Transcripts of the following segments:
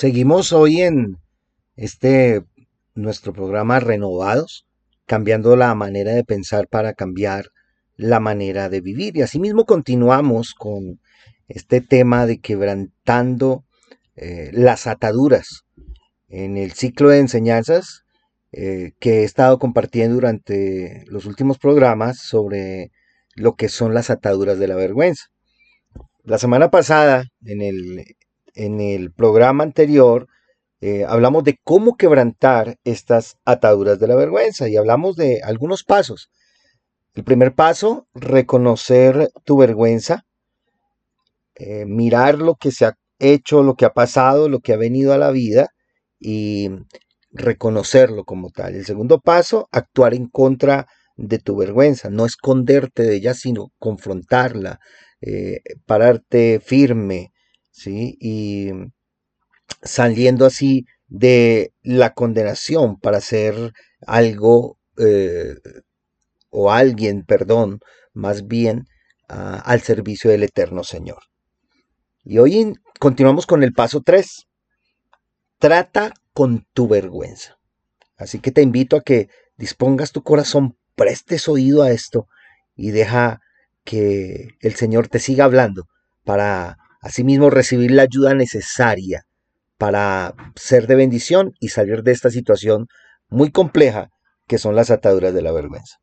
Seguimos hoy en este nuestro programa Renovados, cambiando la manera de pensar para cambiar la manera de vivir. Y asimismo continuamos con este tema de quebrantando eh, las ataduras en el ciclo de enseñanzas eh, que he estado compartiendo durante los últimos programas sobre lo que son las ataduras de la vergüenza. La semana pasada, en el, en el programa anterior, eh, hablamos de cómo quebrantar estas ataduras de la vergüenza y hablamos de algunos pasos. El primer paso, reconocer tu vergüenza, eh, mirar lo que se ha hecho, lo que ha pasado, lo que ha venido a la vida y reconocerlo como tal. El segundo paso, actuar en contra de tu vergüenza, no esconderte de ella, sino confrontarla, eh, pararte firme, ¿sí? Y saliendo así de la condenación para hacer algo eh, o alguien, perdón, más bien ah, al servicio del eterno Señor. Y hoy continuamos con el paso 3. Trata con tu vergüenza. Así que te invito a que dispongas tu corazón, prestes oído a esto y deja que el Señor te siga hablando para asimismo recibir la ayuda necesaria para ser de bendición y salir de esta situación muy compleja que son las ataduras de la vergüenza.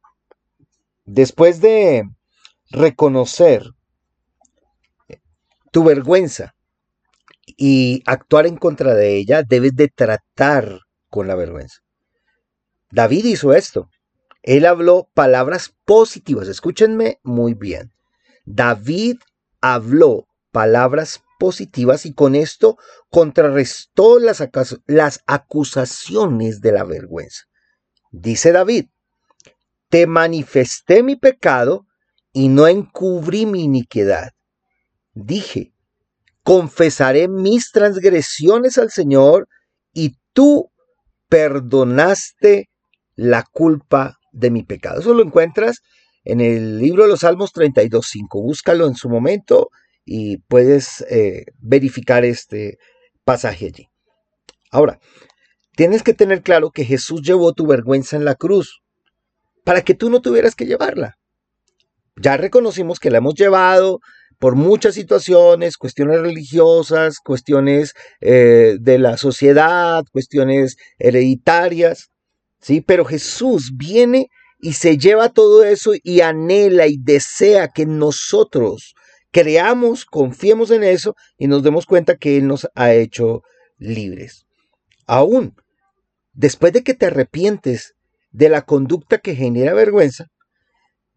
Después de reconocer tu vergüenza y actuar en contra de ella, debes de tratar con la vergüenza. David hizo esto. Él habló palabras positivas. Escúchenme muy bien. David habló palabras positivas y con esto contrarrestó las, acusaciones de la vergüenza. Dice David, te manifesté mi pecado y no encubrí mi iniquidad. Dije, confesaré mis transgresiones al Señor y tú perdonaste la culpa de mi pecado. Eso lo encuentras en el libro de los Salmos 32.5. Búscalo en su momento y puedes eh, verificar este pasaje allí. Ahora, tienes que tener claro que Jesús llevó tu vergüenza en la cruz para que tú no tuvieras que llevarla. Ya reconocimos que la hemos llevado, por muchas situaciones, cuestiones religiosas, cuestiones eh, de la sociedad, cuestiones hereditarias, ¿sí? Pero Jesús viene y se lleva todo eso y anhela y desea que nosotros creamos, confiemos en eso y nos demos cuenta que Él nos ha hecho libres. Aún, después de que te arrepientes de la conducta que genera vergüenza,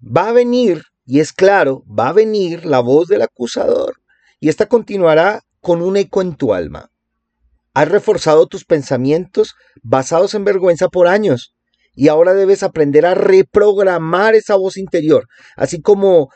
va a venir y es claro, va a venir la voz del acusador y esta continuará con un eco en tu alma. Has reforzado tus pensamientos basados en vergüenza por años y ahora debes aprender a reprogramar esa voz interior, así como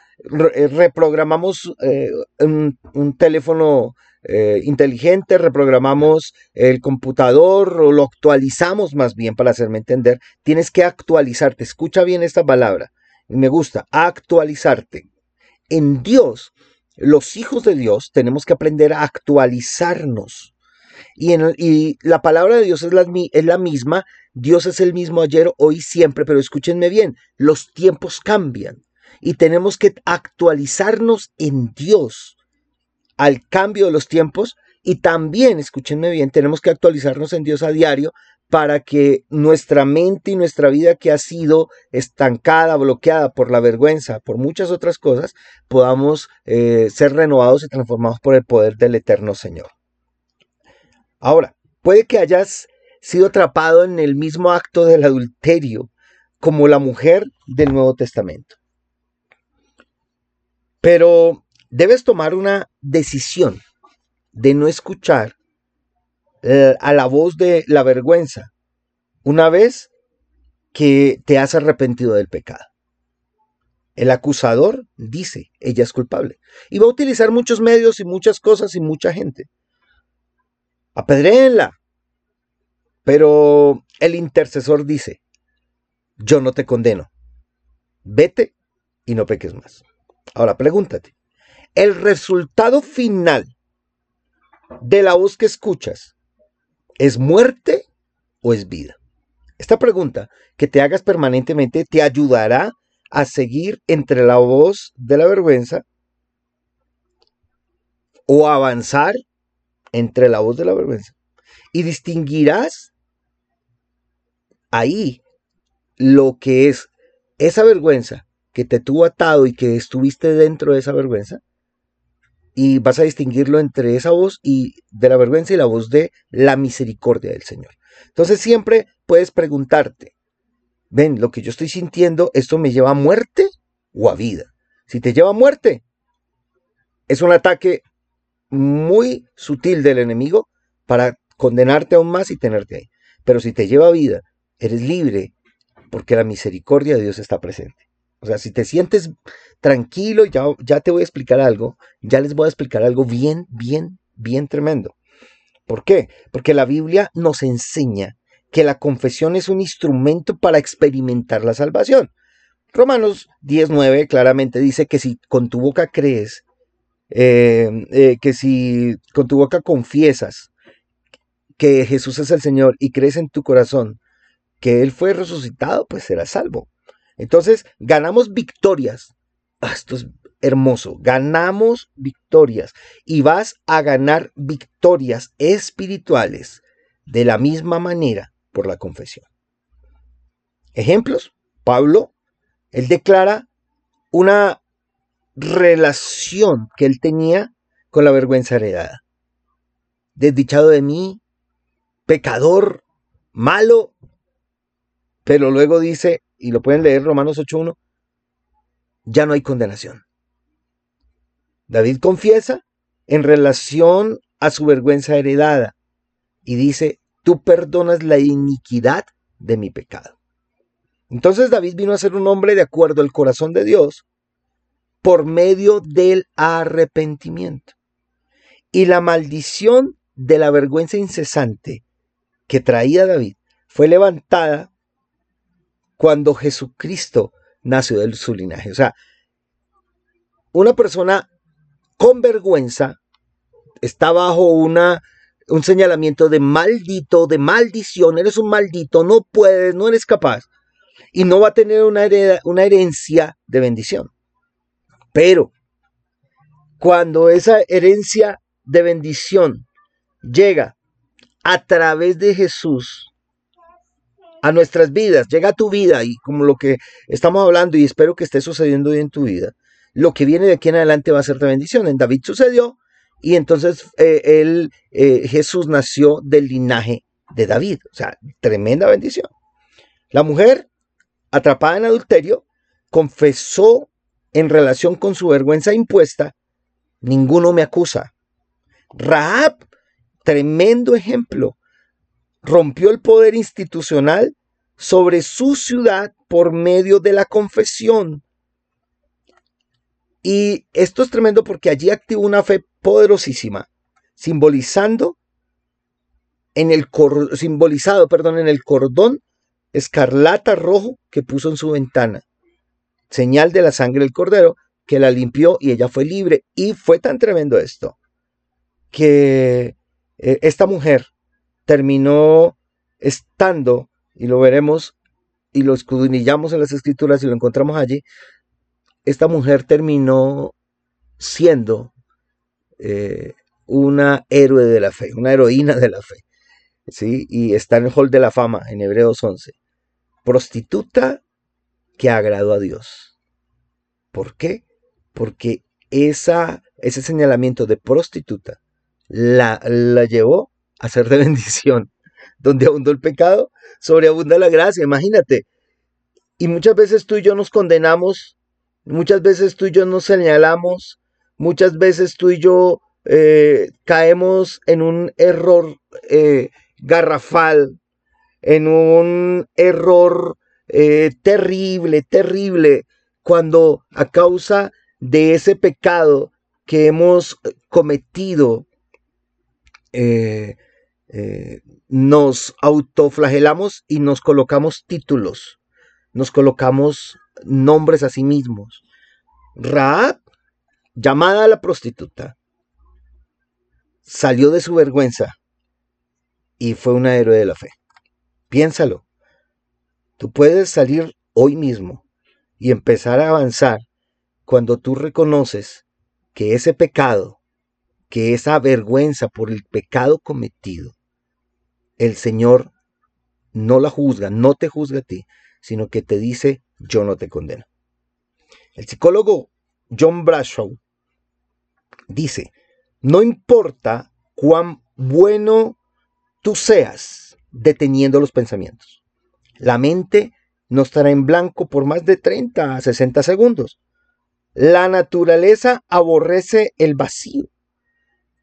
eh, reprogramamos eh, un, teléfono eh, inteligente, reprogramamos el computador o lo actualizamos más bien para hacerme entender, tienes que actualizarte. Escucha bien esta palabra me gusta, actualizarte. En Dios, los hijos de Dios, tenemos que aprender a actualizarnos. Y, en, y la palabra de Dios es la, es la misma, Dios es el mismo ayer, hoy, siempre, pero escúchenme bien, los tiempos cambian y tenemos que actualizarnos en Dios al cambio de los tiempos y también, escúchenme bien, tenemos que actualizarnos en Dios a diario para que nuestra mente y nuestra vida que ha sido estancada, bloqueada por la vergüenza, por muchas otras cosas, podamos eh, ser renovados y transformados por el poder del eterno Señor. Ahora, puede que hayas sido atrapado en el mismo acto del adulterio como la mujer del Nuevo Testamento. Pero debes tomar una decisión de no escuchar eh, a la voz de la vergüenza una vez que te has arrepentido del pecado. El acusador dice, ella es culpable. Y va a utilizar muchos medios y muchas cosas y mucha gente. Apedréenla. Pero el intercesor dice, yo no te condeno. Vete y no peques más. Ahora pregúntate, el resultado final de la voz que escuchas ¿Es muerte o es vida? Esta pregunta que te hagas permanentemente te ayudará a seguir entre la voz de la vergüenza o avanzar entre la voz de la vergüenza. Y distinguirás ahí lo que es esa vergüenza que te tuvo atado y que estuviste dentro de esa vergüenza. Y vas a distinguirlo entre esa voz y de la vergüenza y la voz de la misericordia del Señor. Entonces siempre puedes preguntarte, ven, lo que yo estoy sintiendo, ¿esto me lleva a muerte o a vida? Si te lleva a muerte, es un ataque muy sutil del enemigo para condenarte aún más y tenerte ahí. Pero si te lleva a vida, eres libre porque la misericordia de Dios está presente. O sea, si te sientes tranquilo, ya, ya te voy a explicar algo, ya les voy a explicar algo bien, bien, bien tremendo. ¿Por qué? Porque la Biblia nos enseña que la confesión es un instrumento para experimentar la salvación. Romanos 19 claramente dice que si con tu boca crees, eh, eh, que si con tu boca confiesas que Jesús es el Señor y crees en tu corazón que Él fue resucitado, pues serás salvo. Entonces, ganamos victorias. Ah, esto es hermoso. Ganamos victorias y vas a ganar victorias espirituales de la misma manera por la confesión. Ejemplos, Pablo, él declara una relación que él tenía con la vergüenza heredada. Desdichado de mí, pecador, malo, pero luego dice, y lo pueden leer Romanos 8.1, ya no hay condenación. David confiesa en relación a su vergüenza heredada y dice, tú perdonas la iniquidad de mi pecado. Entonces David vino a ser un hombre de acuerdo al corazón de Dios por medio del arrepentimiento. Y la maldición de la vergüenza incesante que traía David fue levantada cuando Jesucristo nació de su linaje. O sea, una persona con vergüenza está bajo una, un señalamiento de maldito, de maldición, eres un maldito, no puedes, no eres capaz, y no va a tener una, una herencia de bendición. Pero cuando esa herencia de bendición llega a través de Jesús a nuestras vidas, llega a tu vida y como lo que estamos hablando y espero que esté sucediendo hoy en tu vida, lo que viene de aquí en adelante va a ser de bendición. En David sucedió y entonces eh, él, eh, Jesús nació del linaje de David, o sea, tremenda bendición. La mujer, atrapada en adulterio, confesó en relación con su vergüenza impuesta, ninguno me acusa. Raab, tremendo ejemplo, rompió el poder institucional sobre su ciudad por medio de la confesión. Y esto es tremendo porque allí activó una fe poderosísima, simbolizando en el simbolizado, perdón, en el cordón escarlata rojo que puso en su ventana señal de la sangre del cordero, que la limpió y ella fue libre. Y fue tan tremendo esto que eh, esta mujer terminó estando, y lo veremos, y lo escudriñamos en las escrituras y lo encontramos allí, esta mujer terminó siendo eh, una héroe de la fe, una heroína de la fe. ¿sí? Y está en el hall de la fama, en Hebreos 11. Prostituta que agradó a Dios. ¿Por qué? Porque esa, ese señalamiento de prostituta la, la llevó a ser de bendición. Donde abundó el pecado, sobreabunda la gracia, imagínate. Y muchas veces tú y yo nos condenamos, muchas veces tú y yo nos señalamos, muchas veces tú y yo eh, caemos en un error eh, garrafal, en un error eh, terrible, terrible, cuando a causa de ese pecado que hemos cometido, eh, eh, nos autoflagelamos y nos colocamos títulos, nos colocamos nombres a sí mismos. Raab, llamada a la prostituta, salió de su vergüenza y fue un héroe de la fe. Piénsalo. Tú puedes salir hoy mismo y empezar a avanzar cuando tú reconoces que ese pecado, que esa vergüenza por el pecado cometido, el Señor no la juzga, no te juzga a ti, sino que te dice, yo no te condeno. El psicólogo John Bradshaw dice, no importa cuán bueno tú seas deteniendo los pensamientos. La mente no estará en blanco por más de 30 a 60 segundos. La naturaleza aborrece el vacío.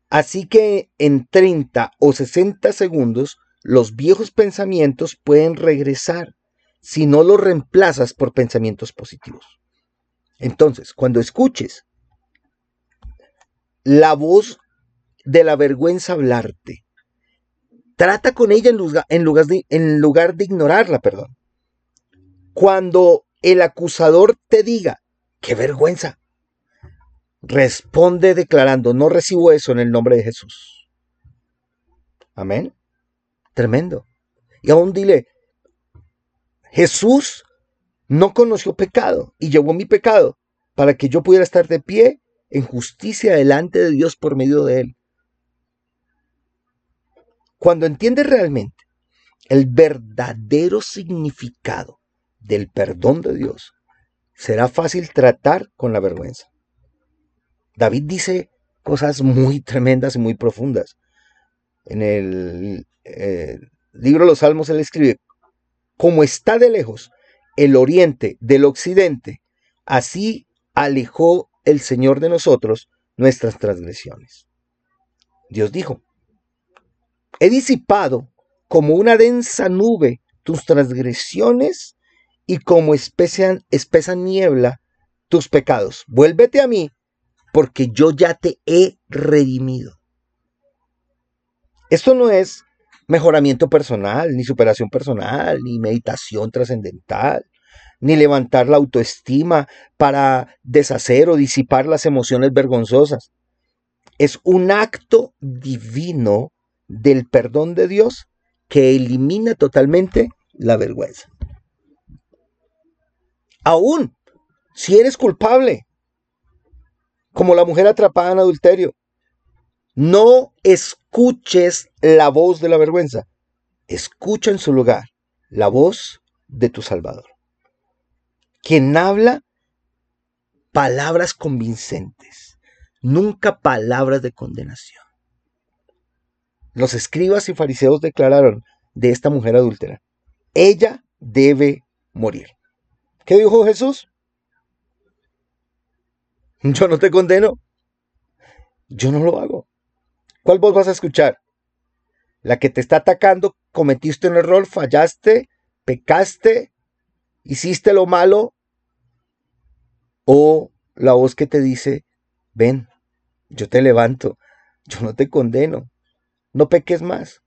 Así que en 30 o 60 segundos los viejos pensamientos pueden regresar si no los reemplazas por pensamientos positivos. Entonces, cuando escuches la voz de la vergüenza hablarte, trata con ella en lugar, de, en lugar de ignorarla, perdón. Cuando el acusador te diga, qué vergüenza, responde declarando, no recibo eso en el nombre de Jesús. Amén. Tremendo. Y aún dile, Jesús no conoció pecado y llevó mi pecado para que yo pudiera estar de pie en justicia delante de Dios por medio de él. Cuando entiendes realmente el verdadero significado del perdón de Dios, será fácil tratar con la vergüenza. David dice cosas muy tremendas y muy profundas. En el eh, libro de los Salmos él escribe, como está de lejos el oriente del occidente, así alejó el Señor de nosotros nuestras transgresiones. Dios dijo, he disipado como una densa nube tus transgresiones y como espesa, espesa niebla tus pecados. Vuélvete a mí, porque yo ya te he redimido. Esto no es mejoramiento personal, ni superación personal, ni meditación trascendental, ni levantar la autoestima para deshacer o disipar las emociones vergonzosas. Es un acto divino del perdón de Dios que elimina totalmente la vergüenza. Aún si eres culpable, como la mujer atrapada en adulterio, no escuches la voz de la vergüenza. Escucha en su lugar la voz de tu Salvador. Quien habla palabras convincentes, nunca palabras de condenación. Los escribas y fariseos declararon de esta mujer adúltera, ella debe morir. ¿Qué dijo Jesús? Yo no te condeno. Yo no lo hago. ¿Cuál voz vas a escuchar? La que te está atacando, cometiste un error, fallaste, pecaste, hiciste lo malo. O la voz que te dice, ven, yo te levanto, yo no te condeno, no peques más.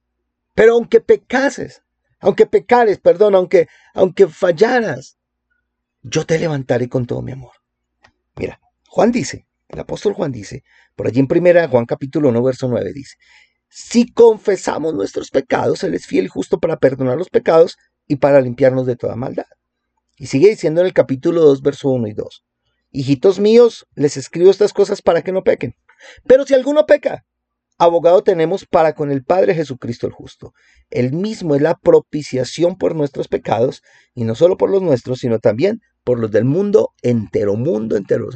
Pero aunque pecases, aunque pecares, perdón, aunque, aunque fallaras, yo te levantaré con todo mi amor. Mira, Juan dice, el apóstol Juan dice, por allí en primera Juan capítulo 1, verso 9 dice, si confesamos nuestros pecados, Él es fiel y justo para perdonar los pecados y para limpiarnos de toda maldad. Y sigue diciendo en el capítulo 2, verso 1 y 2, hijitos míos, les escribo estas cosas para que no pequen. Pero si alguno peca, abogado tenemos para con el Padre Jesucristo el justo. Él mismo es la propiciación por nuestros pecados, y no solo por los nuestros, sino también por los del mundo entero, mundo entero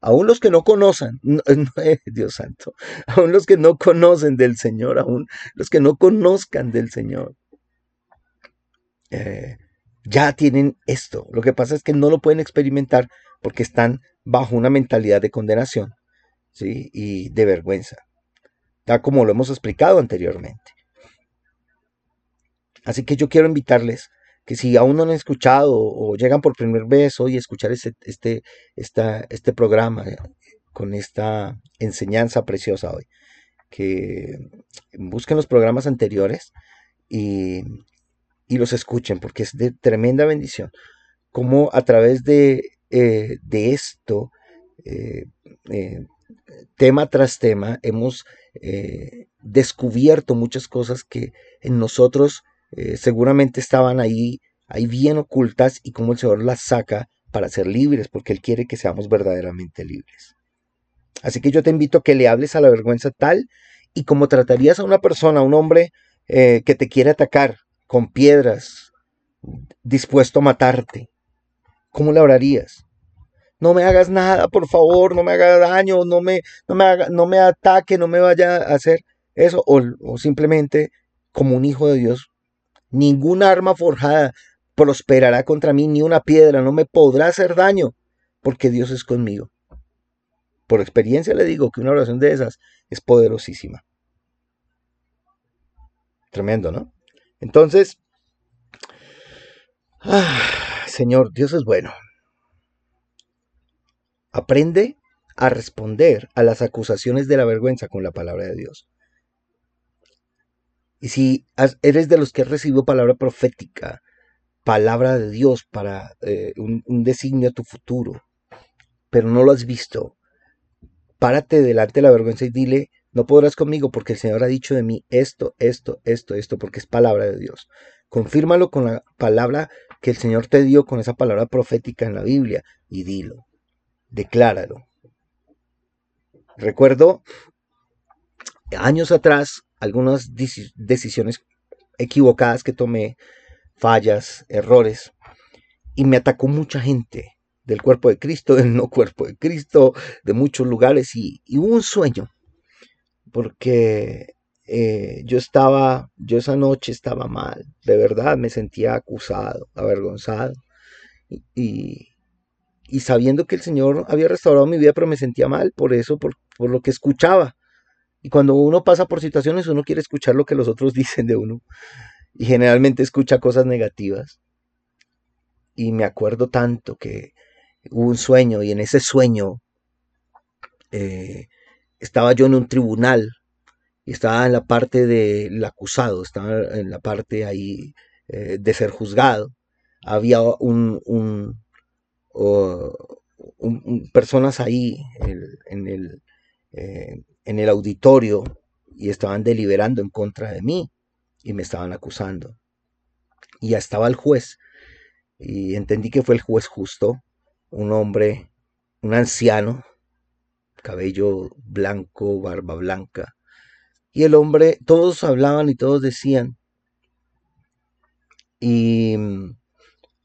aún los que no conocen, eh, Dios santo, aún los que no conocen del Señor, aún los que no conozcan del Señor, eh, ya tienen esto. Lo que pasa es que no lo pueden experimentar porque están bajo una mentalidad de condenación ¿sí? y de vergüenza, tal como lo hemos explicado anteriormente. Así que yo quiero invitarles que si aún no han escuchado o llegan por primera vez hoy a escuchar este, este, este programa eh, con esta enseñanza preciosa hoy, que busquen los programas anteriores y, los escuchen, porque es de tremenda bendición. Como a través de, eh, de esto, eh, tema tras tema, hemos descubierto muchas cosas que en nosotros eh, seguramente estaban ahí, ahí bien ocultas y cómo el Señor las saca para ser libres, porque Él quiere que seamos verdaderamente libres. Así que yo te invito a que le hables a la vergüenza tal y como tratarías a una persona, a un hombre eh, que te quiere atacar con piedras, dispuesto a matarte, ¿cómo le hablarías? No me hagas nada, por favor, no me haga daño, no me, no me, no me ataque, no me vaya a hacer eso, o, o simplemente como un hijo de Dios, ninguna arma forjada prosperará contra mí, ni una piedra no me podrá hacer daño, porque Dios es conmigo. Por experiencia le digo que una oración de esas es poderosísima. Tremendo, ¿no? Entonces, ah, Señor, Dios es bueno. Aprende a responder a las acusaciones de la vergüenza con la palabra de Dios. Y si eres de los que has recibido palabra profética, palabra de Dios para eh, un, un designio a tu futuro, pero no lo has visto, párate delante de la vergüenza y dile, no podrás conmigo porque el Señor ha dicho de mí esto, esto, esto, esto, porque es palabra de Dios. Confírmalo con la palabra que el Señor te dio, con esa palabra profética en la Biblia, y dilo, decláralo. Recuerdo años atrás algunas decisiones equivocadas que tomé, fallas, errores, y me atacó mucha gente del cuerpo de Cristo, del no cuerpo de Cristo, de muchos lugares, y, hubo un sueño, porque eh, yo estaba, yo esa noche estaba mal, de verdad me sentía acusado, avergonzado, y, y, sabiendo que el Señor había restaurado mi vida, pero me sentía mal por eso, por, por lo que escuchaba. Y cuando uno pasa por situaciones, uno quiere escuchar lo que los otros dicen de uno. Y generalmente escucha cosas negativas. Y me acuerdo tanto que hubo un sueño y en ese sueño eh, estaba yo en un tribunal y estaba en la parte del acusado, estaba en la parte ahí eh, de ser juzgado. Había un, un, personas ahí en, el, eh, en el auditorio y estaban deliberando en contra de mí y me estaban acusando. Y ya estaba el juez y entendí que fue el juez justo un hombre, un anciano, cabello blanco, barba blanca. Y el hombre, todos hablaban y todos decían. Y mm,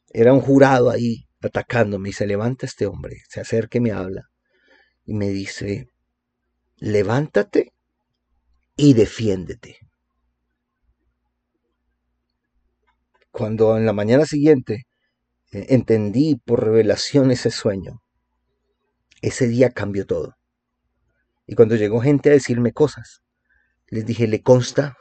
era un jurado ahí atacándome y se levanta este hombre, se acerca y me habla y me dice, levántate y defiéndete. Cuando en la mañana siguiente entendí por revelación ese sueño, ese día cambió todo. Y cuando llegó gente a decirme cosas, les dije, ¿le consta?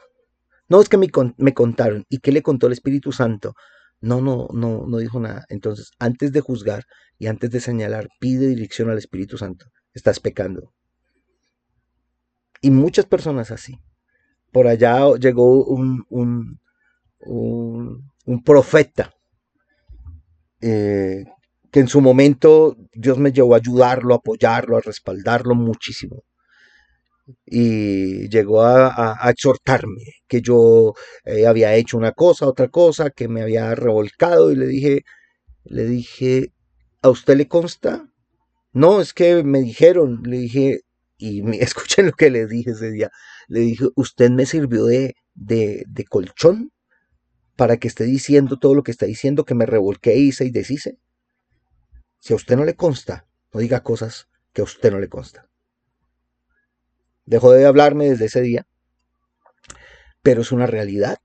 No, es que me, me contaron. ¿Y qué le contó el Espíritu Santo? No, no, no, no dijo nada. Entonces, antes de juzgar y antes de señalar, pide dirección al Espíritu Santo. Estás pecando. Y muchas personas así. Por allá llegó un, un, un, profeta eh, que en su momento Dios me llevó a ayudarlo, a apoyarlo, a respaldarlo muchísimo. Y llegó a, exhortarme que yo eh, había hecho una cosa, otra cosa, que me había revolcado y le dije, le dije, ¿a usted le consta? No, es que me dijeron, le dije, y me, escuchen lo que le dije ese día, le dije, ¿usted me sirvió de, de, colchón? para que esté diciendo todo lo que está diciendo, que me revolque, hice y deshice. Si a usted no le consta, no diga cosas que a usted no le consta. Dejó de hablarme desde ese día, pero es una realidad.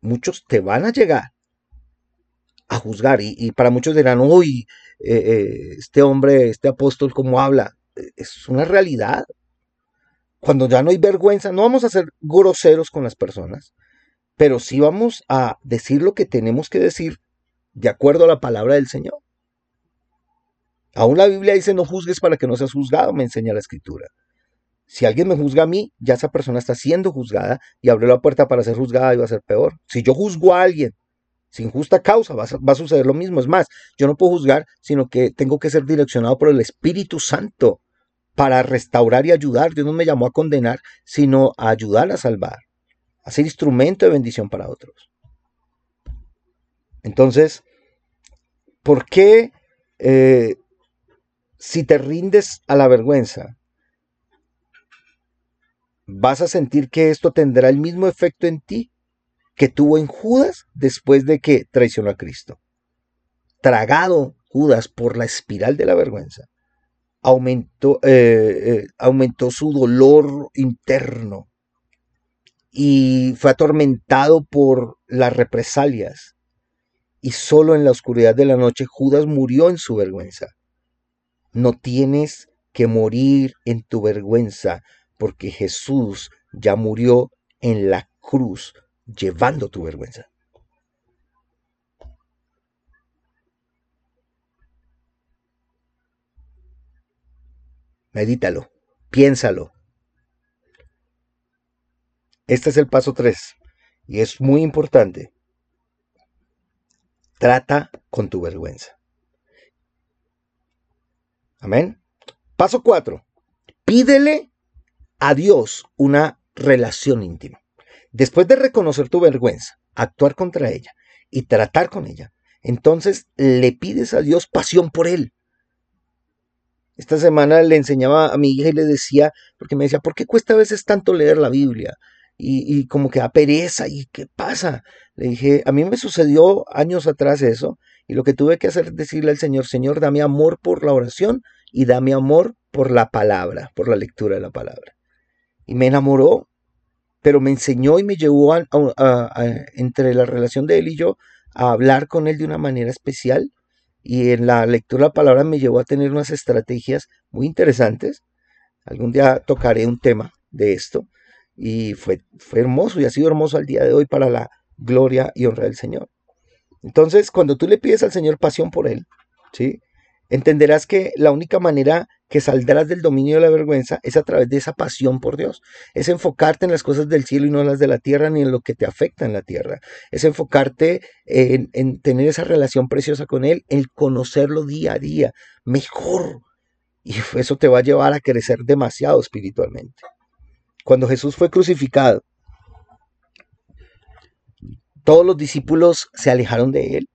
Muchos te van a llegar a juzgar y, para muchos dirán, uy, eh, eh, este hombre, este apóstol, ¿cómo habla? Es una realidad. Cuando ya no hay vergüenza, no vamos a ser groseros con las personas, pero sí vamos a decir lo que tenemos que decir de acuerdo a la palabra del Señor. Aún la Biblia dice no juzgues para que no seas juzgado, me enseña la escritura. Si alguien me juzga a mí, ya esa persona está siendo juzgada y abrió la puerta para ser juzgada y va a ser peor. Si yo juzgo a alguien sin justa causa, va a, suceder lo mismo. Es más, yo no puedo juzgar, sino que tengo que ser direccionado por el Espíritu Santo para restaurar y ayudar. Dios no me llamó a condenar, sino a ayudar a salvar, a ser instrumento de bendición para otros. Entonces, ¿por qué eh, si te rindes a la vergüenza, vas a sentir que esto tendrá el mismo efecto en ti que tuvo en Judas después de que traicionó a Cristo? Tragado Judas por la espiral de la vergüenza, aumentó, eh, eh, aumentó su dolor interno y fue atormentado por las represalias. Y solo en la oscuridad de la noche Judas murió en su vergüenza. No tienes que morir en tu vergüenza, porque Jesús ya murió en la cruz llevando tu vergüenza. Medítalo, piénsalo. Este es el paso 3 y es muy importante. Trata con tu vergüenza. Amén. Paso 4. Pídele a Dios una relación íntima. Después de reconocer tu vergüenza, actuar contra ella y tratar con ella, entonces le pides a Dios pasión por Él. Esta semana le enseñaba a mi hija y le decía, porque me decía, ¿por qué cuesta a veces tanto leer la Biblia? Y, como que da pereza, ¿y qué pasa? Le dije, a mí me sucedió años atrás eso, y lo que tuve que hacer es decirle al Señor, Señor, dame amor por la oración y dame amor por la palabra, por la lectura de la palabra. Y me enamoró, pero me enseñó y me llevó entre la relación de él y yo a hablar con él de una manera especial y en la lectura de la palabra me llevó a tener unas estrategias muy interesantes. Algún día tocaré un tema de esto y fue, fue hermoso y ha sido hermoso al día de hoy para la gloria y honra del Señor. Entonces, cuando tú le pides al Señor pasión por Él, ¿sí? entenderás que la única manera que saldrás del dominio de la vergüenza es a través de esa pasión por Dios. Es enfocarte en las cosas del cielo y no en las de la tierra, ni en lo que te afecta en la tierra. Es enfocarte en, en tener esa relación preciosa con Él, en conocerlo día a día, mejor. Y eso te va a llevar a crecer demasiado espiritualmente. Cuando Jesús fue crucificado, todos los discípulos se alejaron de Él,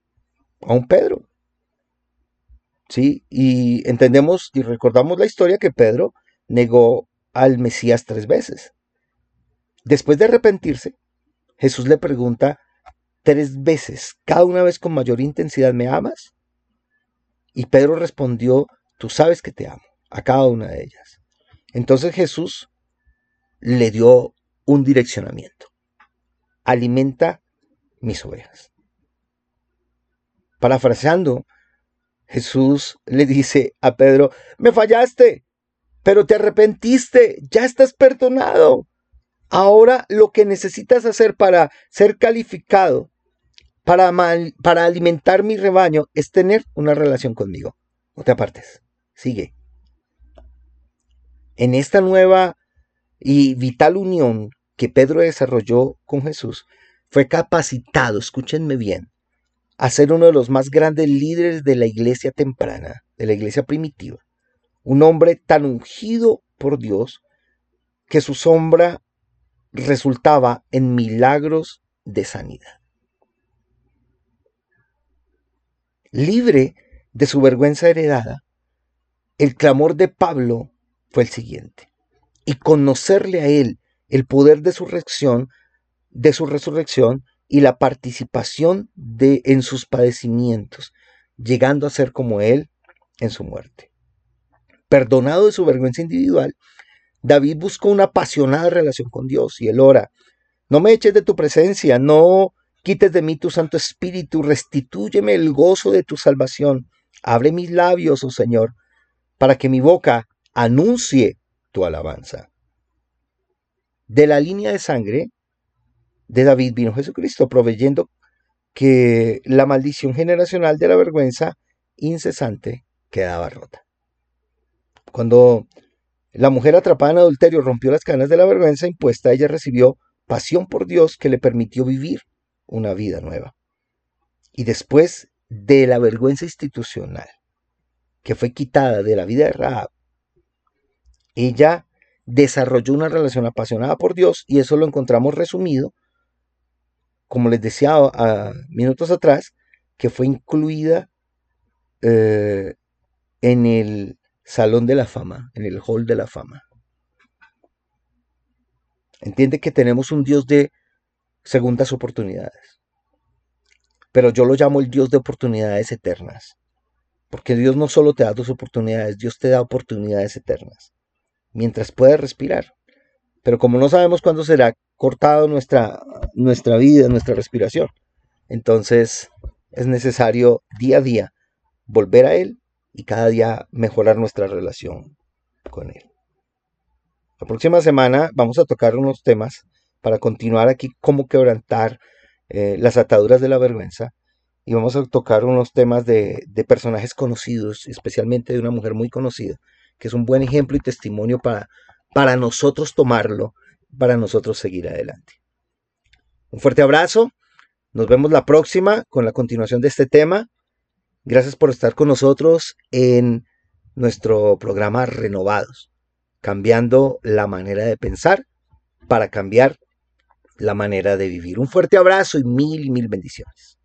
aun Pedro. ¿Sí? Y entendemos y recordamos la historia que Pedro negó al Mesías tres veces. Después de arrepentirse, Jesús le pregunta tres veces, cada una vez con mayor intensidad, ¿me amas? Y Pedro respondió, tú sabes que te amo, a cada una de ellas. Entonces Jesús le dio un direccionamiento. Alimenta mis ovejas. Parafraseando Jesús le dice a Pedro, me fallaste, pero te arrepentiste, ya estás perdonado. Ahora lo que necesitas hacer para ser calificado, para, para alimentar mi rebaño, es tener una relación conmigo. No te apartes, sigue. En esta nueva y vital unión que Pedro desarrolló con Jesús, fue capacitado, escúchenme bien, a ser uno de los más grandes líderes de la iglesia temprana, de la iglesia primitiva. Un hombre tan ungido por Dios que su sombra resultaba en milagros de sanidad. Libre de su vergüenza heredada, el clamor de Pablo fue el siguiente. Y conocerle a él el poder de su resurrección, de su resurrección y la participación de, en sus padecimientos, llegando a ser como Él en su muerte. Perdonado de su vergüenza individual, David buscó una apasionada relación con Dios y él ora, no me eches de tu presencia, no quites de mí tu Santo Espíritu, restitúyeme el gozo de tu salvación, abre mis labios, oh Señor, para que mi boca anuncie tu alabanza. De la línea de sangre de David vino Jesucristo, proveyendo que la maldición generacional de la vergüenza incesante quedaba rota. Cuando la mujer atrapada en adulterio rompió las cadenas de la vergüenza impuesta, ella recibió pasión por Dios que le permitió vivir una vida nueva. Y después de la vergüenza institucional que fue quitada de la vida de Rahab, ella desarrolló una relación apasionada por Dios y eso lo encontramos resumido, como les decía a, minutos atrás, que fue incluida eh, en el Salón de la Fama, en el Hall de la Fama. Entiende que tenemos un Dios de segundas oportunidades. Pero yo lo llamo el Dios de oportunidades eternas. Porque Dios no solo te da dos oportunidades, Dios te da oportunidades eternas. Mientras puedes respirar. Pero como no sabemos cuándo será cortado nuestra, nuestra vida, nuestra respiración, entonces es necesario día a día volver a Él y cada día mejorar nuestra relación con Él. La próxima semana vamos a tocar unos temas para continuar aquí cómo quebrantar eh, las ataduras de la vergüenza y vamos a tocar unos temas de, personajes conocidos, especialmente de una mujer muy conocida, que es un buen ejemplo y testimonio para, para nosotros tomarlo, para nosotros seguir adelante. Un fuerte abrazo, nos vemos la próxima con la continuación de este tema. Gracias por estar con nosotros en nuestro programa Renovados cambiando la manera de pensar para cambiar la manera de vivir. Un fuerte abrazo y mil y mil bendiciones.